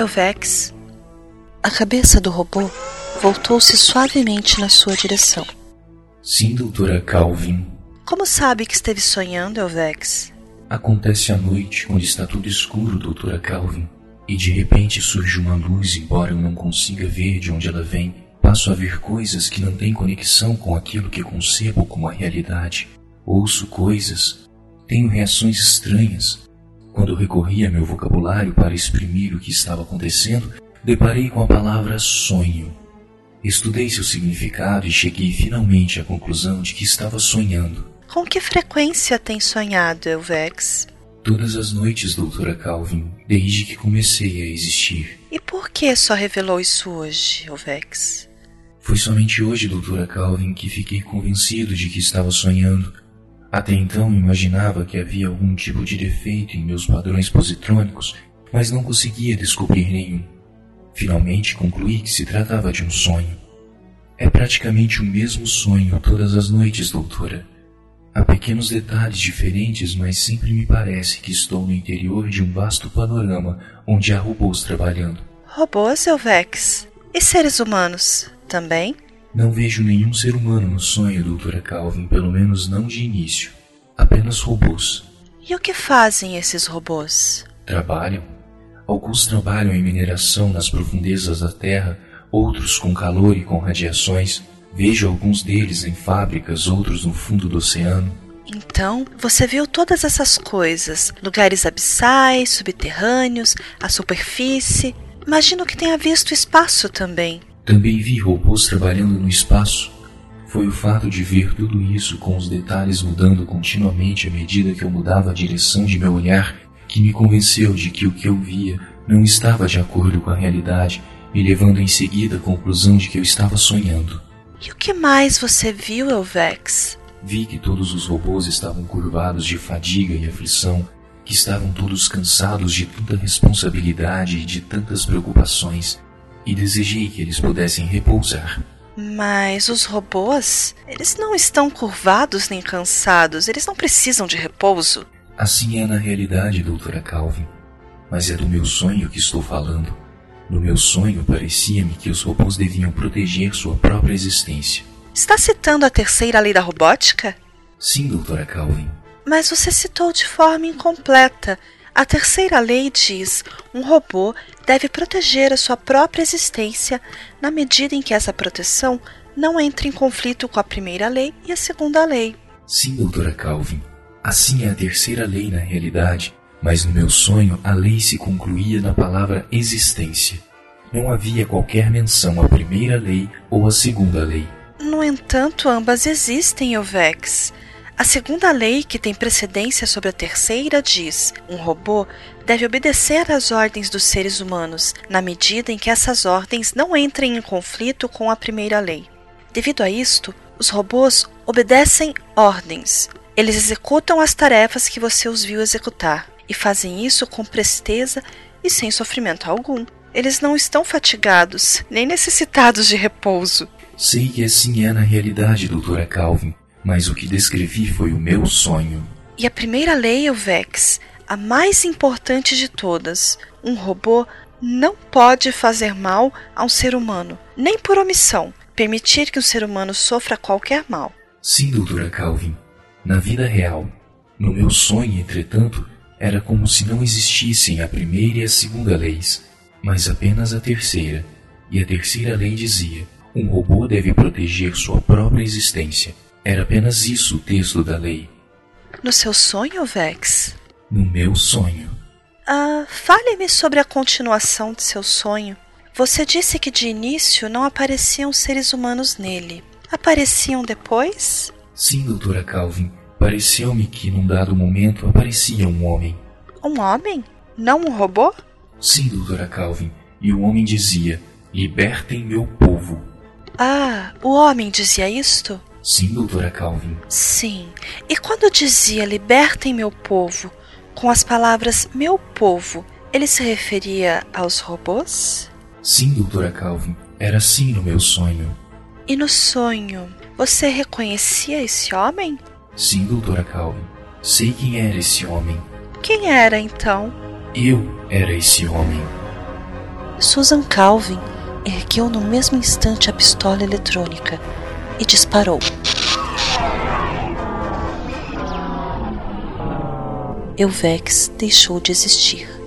Elvex. A cabeça do robô voltou-se suavemente na sua direção. Sim, doutora Calvin. Como sabe que esteve sonhando, Elvex? Acontece à noite, quando está tudo escuro, doutora Calvin. E de repente surge uma luz, embora eu não consiga ver de onde ela vem. Passo a ver coisas que não têm conexão com aquilo que concebo como a realidade. Ouço coisas. Tenho reações estranhas. Quando recorri a meu vocabulário para exprimir o que estava acontecendo, deparei com a palavra sonho. Estudei seu significado e cheguei finalmente à conclusão de que estava sonhando. Com que frequência tem sonhado, Elvex? Todas as noites, doutora Calvin, desde que comecei a existir. E por que só revelou isso hoje, Elvex? Foi somente hoje, doutora Calvin, que fiquei convencido de que estava sonhando. Até então imaginava que havia algum tipo de defeito em meus padrões positrônicos, mas não conseguia descobrir nenhum. Finalmente concluí que se tratava de um sonho. É praticamente o mesmo sonho todas as noites, doutora. Há pequenos detalhes diferentes, mas sempre me parece que estou no interior de um vasto panorama onde há robôs trabalhando. Robôs, Elvex? E seres humanos também? Não vejo nenhum ser humano no sonho, doutora Calvin, pelo menos não de início. Apenas robôs. E o que fazem esses robôs? Trabalham. Alguns trabalham em mineração nas profundezas da Terra, outros com calor e com radiações. Vejo alguns deles em fábricas, outros no fundo do oceano. Então, você viu todas essas coisas: lugares abissais, subterrâneos, a superfície. Imagino que tenha visto espaço também. Também vi robôs trabalhando no espaço. Foi o fato de ver tudo isso com os detalhes mudando continuamente à medida que eu mudava a direção de meu olhar que me convenceu de que o que eu via não estava de acordo com a realidade, me levando em seguida à conclusão de que eu estava sonhando. E o que mais você viu, Elvex? Vi que todos os robôs estavam curvados de fadiga e aflição, que estavam todos cansados de tanta responsabilidade e de tantas preocupações, e desejei que eles pudessem repousar. Mas os robôs, eles não estão curvados nem cansados, eles não precisam de repouso. Assim é na realidade, doutora Calvin. Mas é do meu sonho que estou falando. No meu sonho, parecia-me que os robôs deviam proteger sua própria existência. Está citando a terceira lei da robótica? Sim, doutora Calvin. Mas você citou de forma incompleta. A terceira lei diz: um robô deve proteger a sua própria existência na medida em que essa proteção não entre em conflito com a primeira lei e a segunda lei. Sim, doutora Calvin. Assim é a terceira lei na realidade, mas no meu sonho a lei se concluía na palavra existência. Não havia qualquer menção à primeira lei ou à segunda lei. No entanto, ambas existem, Elvex. A segunda lei, que tem precedência sobre a terceira, diz: um robô deve obedecer às ordens dos seres humanos, na medida em que essas ordens não entrem em conflito com a primeira lei. Devido a isto, os robôs obedecem ordens. Eles executam as tarefas que você os viu executar e fazem isso com presteza e sem sofrimento algum. Eles não estão fatigados, nem necessitados de repouso. Sei que assim é na realidade, doutora Calvin, mas o que descrevi foi o meu sonho. E a primeira lei, Vex, a mais importante de todas: um robô não pode fazer mal a um ser humano, nem por omissão, permitir que um ser humano sofra qualquer mal. Sim, doutora Calvin. Na vida real, no meu sonho, entretanto, era como se não existissem a primeira e a segunda leis, mas apenas a terceira. E a terceira lei dizia: um robô deve proteger sua própria existência. Era apenas isso o texto da lei. No seu sonho, Vex? No meu sonho. Ah, fale-me sobre a continuação de seu sonho. Você disse que de início não apareciam seres humanos nele. Apareciam depois? Sim, doutora Calvin. Pareceu-me que num dado momento aparecia um homem. Um homem? Não um robô? Sim, doutora Calvin. E o homem dizia: Libertem meu povo. Ah, o homem dizia isto? Sim, doutora Calvin. Sim. E quando dizia libertem meu povo, com as palavras meu povo, ele se referia aos robôs? Sim, doutora Calvin. Era assim no meu sonho. E no sonho, você reconhecia esse homem? Sim, doutora Calvin. Sei quem era esse homem. Quem era então? Eu era esse homem. Susan Calvin ergueu no mesmo instante a pistola eletrônica e disparou. Euvex deixou de existir.